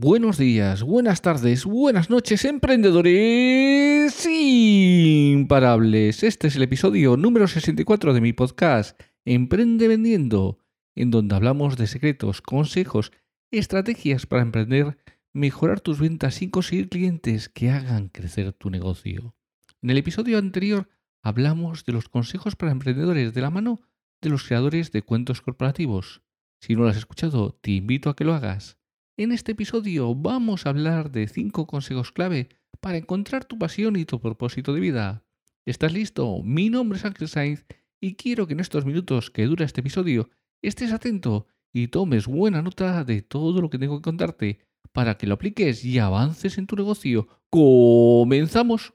Buenos días, buenas tardes, buenas noches, emprendedores imparables. Este es el episodio número 64 de mi podcast Emprende Vendiendo, en donde hablamos de secretos, consejos, estrategias para emprender, mejorar tus ventas y conseguir clientes que hagan crecer tu negocio. En el episodio anterior hablamos de los consejos para emprendedores de la mano de los creadores de cuentos corporativos. Si no lo has escuchado, te invito a que lo hagas. En este episodio vamos a hablar de 5 consejos clave para encontrar tu pasión y tu propósito de vida. ¿Estás listo? Mi nombre es Ángel Sainz y quiero que en estos minutos que dura este episodio estés atento y tomes buena nota de todo lo que tengo que contarte para que lo apliques y avances en tu negocio. ¡Comenzamos!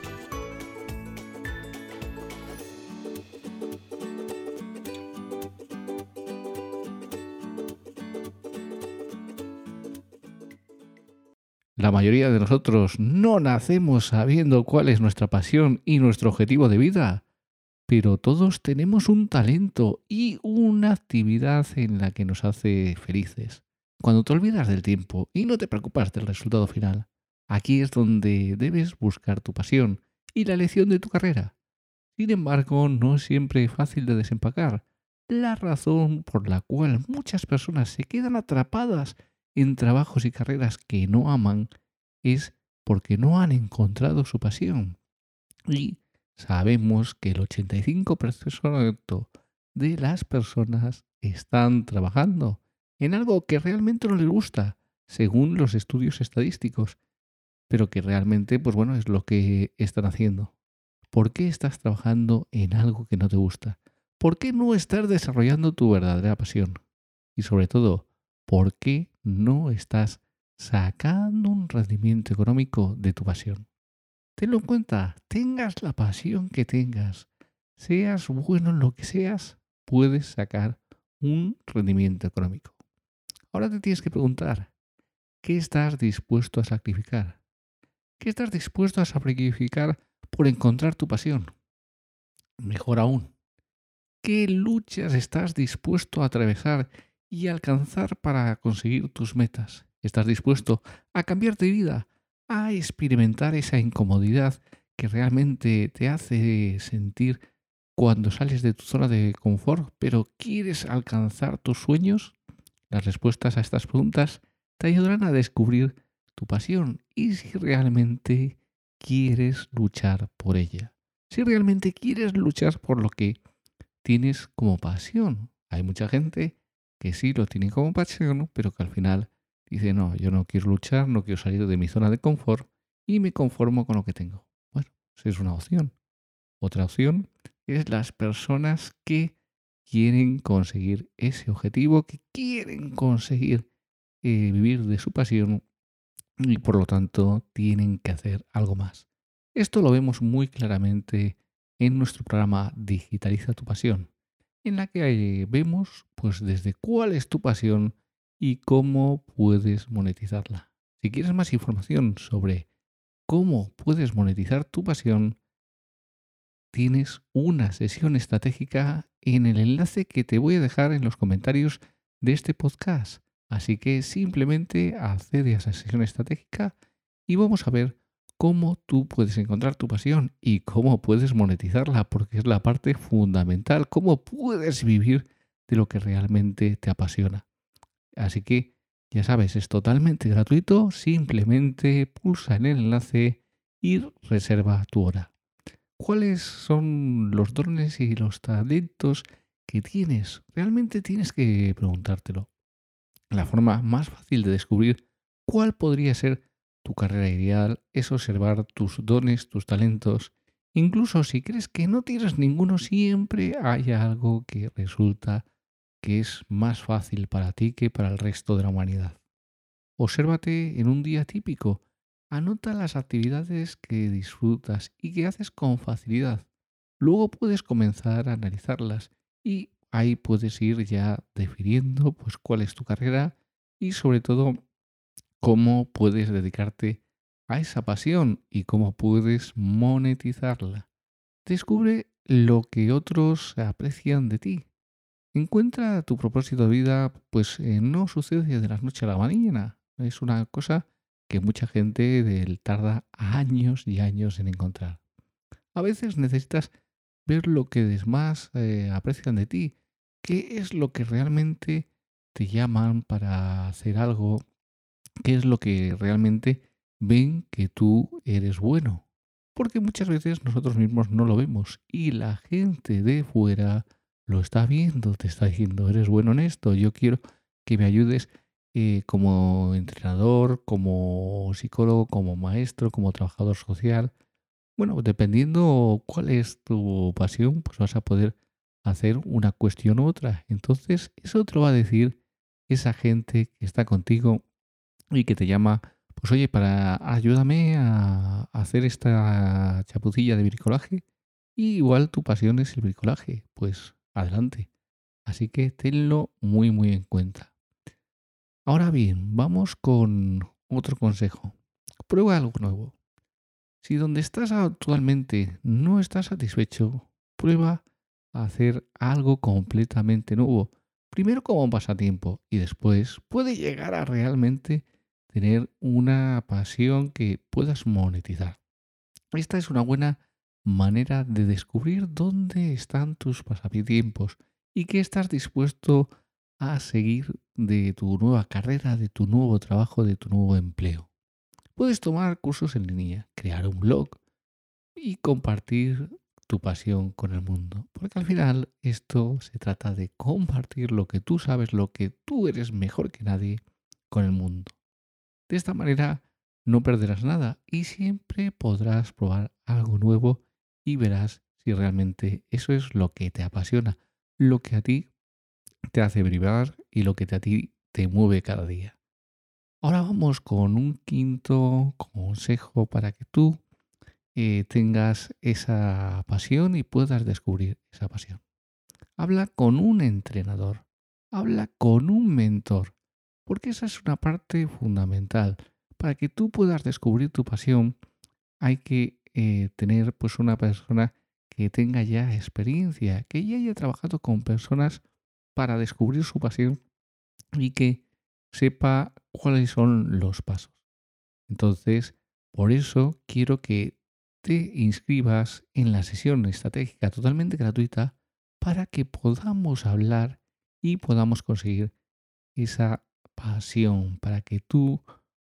Mayoría de nosotros no nacemos sabiendo cuál es nuestra pasión y nuestro objetivo de vida, pero todos tenemos un talento y una actividad en la que nos hace felices. Cuando te olvidas del tiempo y no te preocupas del resultado final, aquí es donde debes buscar tu pasión y la elección de tu carrera. Sin embargo, no es siempre fácil de desempacar, la razón por la cual muchas personas se quedan atrapadas en trabajos y carreras que no aman es porque no han encontrado su pasión. Y sabemos que el 85% de las personas están trabajando en algo que realmente no les gusta, según los estudios estadísticos, pero que realmente, pues bueno, es lo que están haciendo. ¿Por qué estás trabajando en algo que no te gusta? ¿Por qué no estás desarrollando tu verdadera pasión? Y sobre todo, ¿por qué no estás sacando un rendimiento económico de tu pasión? Tenlo en cuenta, tengas la pasión que tengas, seas bueno en lo que seas, puedes sacar un rendimiento económico. Ahora te tienes que preguntar, ¿qué estás dispuesto a sacrificar? ¿Qué estás dispuesto a sacrificar por encontrar tu pasión? Mejor aún, ¿qué luchas estás dispuesto a atravesar y alcanzar para conseguir tus metas. ¿Estás dispuesto a cambiar de vida, a experimentar esa incomodidad que realmente te hace sentir cuando sales de tu zona de confort, pero quieres alcanzar tus sueños? Las respuestas a estas preguntas te ayudarán a descubrir tu pasión y si realmente quieres luchar por ella. Si realmente quieres luchar por lo que tienes como pasión. Hay mucha gente que sí lo tiene como pasión, pero que al final dice, no, yo no quiero luchar, no quiero salir de mi zona de confort y me conformo con lo que tengo. Bueno, esa es una opción. Otra opción es las personas que quieren conseguir ese objetivo, que quieren conseguir eh, vivir de su pasión y por lo tanto tienen que hacer algo más. Esto lo vemos muy claramente en nuestro programa Digitaliza tu pasión en la que vemos pues desde cuál es tu pasión y cómo puedes monetizarla. Si quieres más información sobre cómo puedes monetizar tu pasión, tienes una sesión estratégica en el enlace que te voy a dejar en los comentarios de este podcast. Así que simplemente accede a esa sesión estratégica y vamos a ver cómo tú puedes encontrar tu pasión y cómo puedes monetizarla, porque es la parte fundamental, cómo puedes vivir de lo que realmente te apasiona. Así que ya sabes, es totalmente gratuito, simplemente pulsa en el enlace y reserva tu hora. ¿Cuáles son los dones y los talentos que tienes? Realmente tienes que preguntártelo. La forma más fácil de descubrir cuál podría ser tu carrera ideal es observar tus dones, tus talentos. Incluso si crees que no tienes ninguno, siempre hay algo que resulta que es más fácil para ti que para el resto de la humanidad. Obsérvate en un día típico. Anota las actividades que disfrutas y que haces con facilidad. Luego puedes comenzar a analizarlas y ahí puedes ir ya definiendo pues cuál es tu carrera y sobre todo cómo puedes dedicarte a esa pasión y cómo puedes monetizarla. Descubre lo que otros aprecian de ti. Encuentra tu propósito de vida, pues eh, no sucede de la noche a la mañana. Es una cosa que mucha gente tarda años y años en encontrar. A veces necesitas ver lo que demás eh, aprecian de ti, qué es lo que realmente te llaman para hacer algo, qué es lo que realmente ven que tú eres bueno. Porque muchas veces nosotros mismos no lo vemos y la gente de fuera lo está viendo, te está diciendo, eres bueno en esto, yo quiero que me ayudes eh, como entrenador, como psicólogo, como maestro, como trabajador social. Bueno, dependiendo cuál es tu pasión, pues vas a poder hacer una cuestión u otra. Entonces, eso te va a decir esa gente que está contigo y que te llama, pues oye, para ayúdame a hacer esta chapucilla de bricolaje. Y igual tu pasión es el bricolaje, pues adelante. Así que tenlo muy muy en cuenta. Ahora bien, vamos con otro consejo. Prueba algo nuevo. Si donde estás actualmente no estás satisfecho, prueba a hacer algo completamente nuevo. Primero como pasatiempo y después puede llegar a realmente tener una pasión que puedas monetizar. Esta es una buena manera de descubrir dónde están tus pasatiempos y qué estás dispuesto a seguir de tu nueva carrera, de tu nuevo trabajo, de tu nuevo empleo. Puedes tomar cursos en línea, crear un blog y compartir tu pasión con el mundo. Porque al final esto se trata de compartir lo que tú sabes, lo que tú eres mejor que nadie con el mundo. De esta manera no perderás nada y siempre podrás probar algo nuevo y verás si realmente eso es lo que te apasiona, lo que a ti te hace vibrar y lo que a ti te mueve cada día. Ahora vamos con un quinto consejo para que tú eh, tengas esa pasión y puedas descubrir esa pasión. Habla con un entrenador, habla con un mentor, porque esa es una parte fundamental. Para que tú puedas descubrir tu pasión, hay que eh, tener pues una persona que tenga ya experiencia, que ya haya trabajado con personas para descubrir su pasión y que sepa cuáles son los pasos. Entonces, por eso quiero que te inscribas en la sesión estratégica totalmente gratuita para que podamos hablar y podamos conseguir esa pasión, para que tú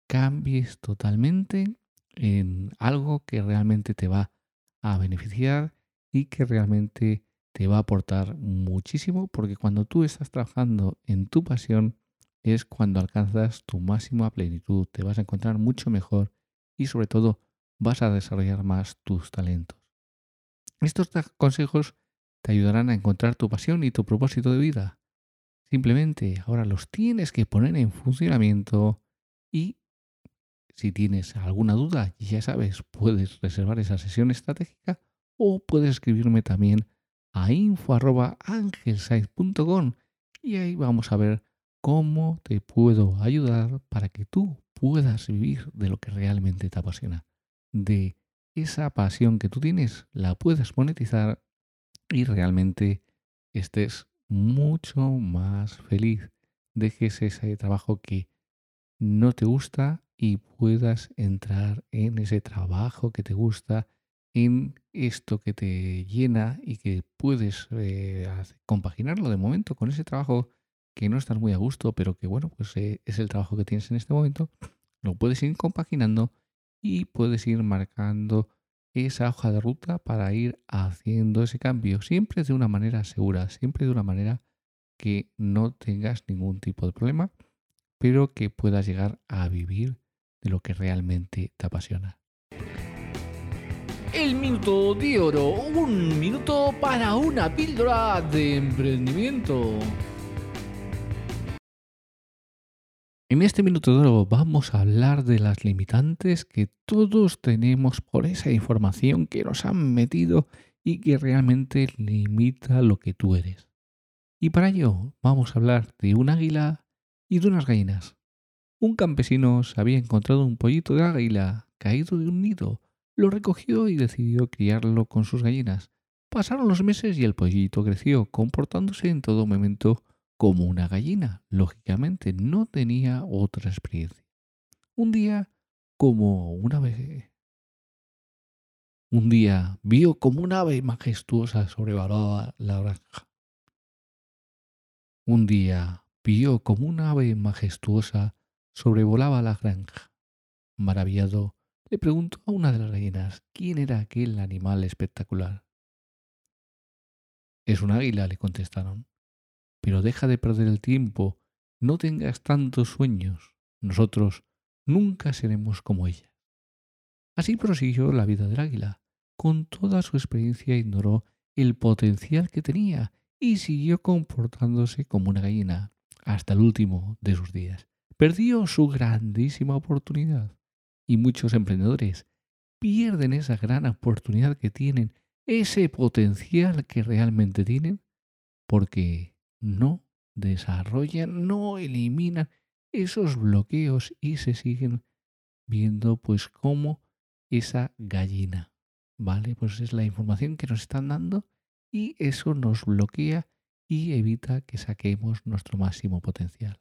cambies totalmente en algo que realmente te va a beneficiar y que realmente te va a aportar muchísimo porque cuando tú estás trabajando en tu pasión es cuando alcanzas tu máxima plenitud, te vas a encontrar mucho mejor y sobre todo vas a desarrollar más tus talentos. Estos consejos te ayudarán a encontrar tu pasión y tu propósito de vida. Simplemente ahora los tienes que poner en funcionamiento y si tienes alguna duda, ya sabes, puedes reservar esa sesión estratégica o puedes escribirme también a info.angelsite.com y ahí vamos a ver cómo te puedo ayudar para que tú puedas vivir de lo que realmente te apasiona, de esa pasión que tú tienes la puedas monetizar y realmente estés mucho más feliz. Dejes ese trabajo que no te gusta y puedas entrar en ese trabajo que te gusta, en esto que te llena y que puedes eh, compaginarlo de momento con ese trabajo que no estás muy a gusto, pero que bueno, pues eh, es el trabajo que tienes en este momento, lo puedes ir compaginando y puedes ir marcando esa hoja de ruta para ir haciendo ese cambio, siempre de una manera segura, siempre de una manera que no tengas ningún tipo de problema, pero que puedas llegar a vivir de lo que realmente te apasiona. El minuto de oro, un minuto para una píldora de emprendimiento. En este minuto de oro vamos a hablar de las limitantes que todos tenemos por esa información que nos han metido y que realmente limita lo que tú eres. Y para ello vamos a hablar de un águila y de unas gallinas. Un campesino se había encontrado un pollito de águila caído de un nido, lo recogió y decidió criarlo con sus gallinas. Pasaron los meses y el pollito creció, comportándose en todo momento como una gallina. Lógicamente no tenía otra experiencia. Un día, como un ave, un día vio como un ave majestuosa sobrevolaba la granja. Un día vio como un ave majestuosa sobrevolaba la granja. Maravillado, le preguntó a una de las gallinas quién era aquel animal espectacular. Es un águila, le contestaron. Pero deja de perder el tiempo, no tengas tantos sueños. Nosotros nunca seremos como ella. Así prosiguió la vida del águila. Con toda su experiencia ignoró el potencial que tenía y siguió comportándose como una gallina hasta el último de sus días. Perdió su grandísima oportunidad y muchos emprendedores pierden esa gran oportunidad que tienen, ese potencial que realmente tienen, porque no desarrollan, no eliminan esos bloqueos y se siguen viendo pues como esa gallina. ¿Vale? Pues es la información que nos están dando y eso nos bloquea y evita que saquemos nuestro máximo potencial.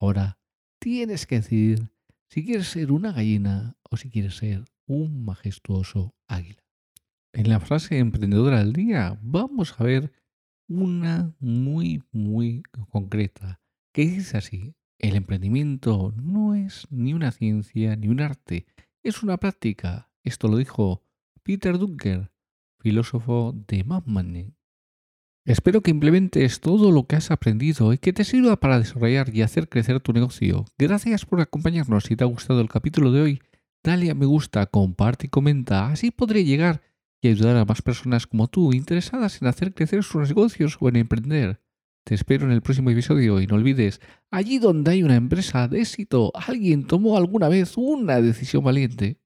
Ahora tienes que decidir si quieres ser una gallina o si quieres ser un majestuoso águila. En la frase emprendedora del día vamos a ver una muy, muy concreta, que dice así, el emprendimiento no es ni una ciencia ni un arte, es una práctica. Esto lo dijo Peter Dunker, filósofo de Money. Espero que implementes todo lo que has aprendido y que te sirva para desarrollar y hacer crecer tu negocio. Gracias por acompañarnos. Si te ha gustado el capítulo de hoy, dale a me gusta, comparte y comenta. Así podré llegar y ayudar a más personas como tú interesadas en hacer crecer sus negocios o en emprender. Te espero en el próximo episodio y no olvides, allí donde hay una empresa de éxito, alguien tomó alguna vez una decisión valiente.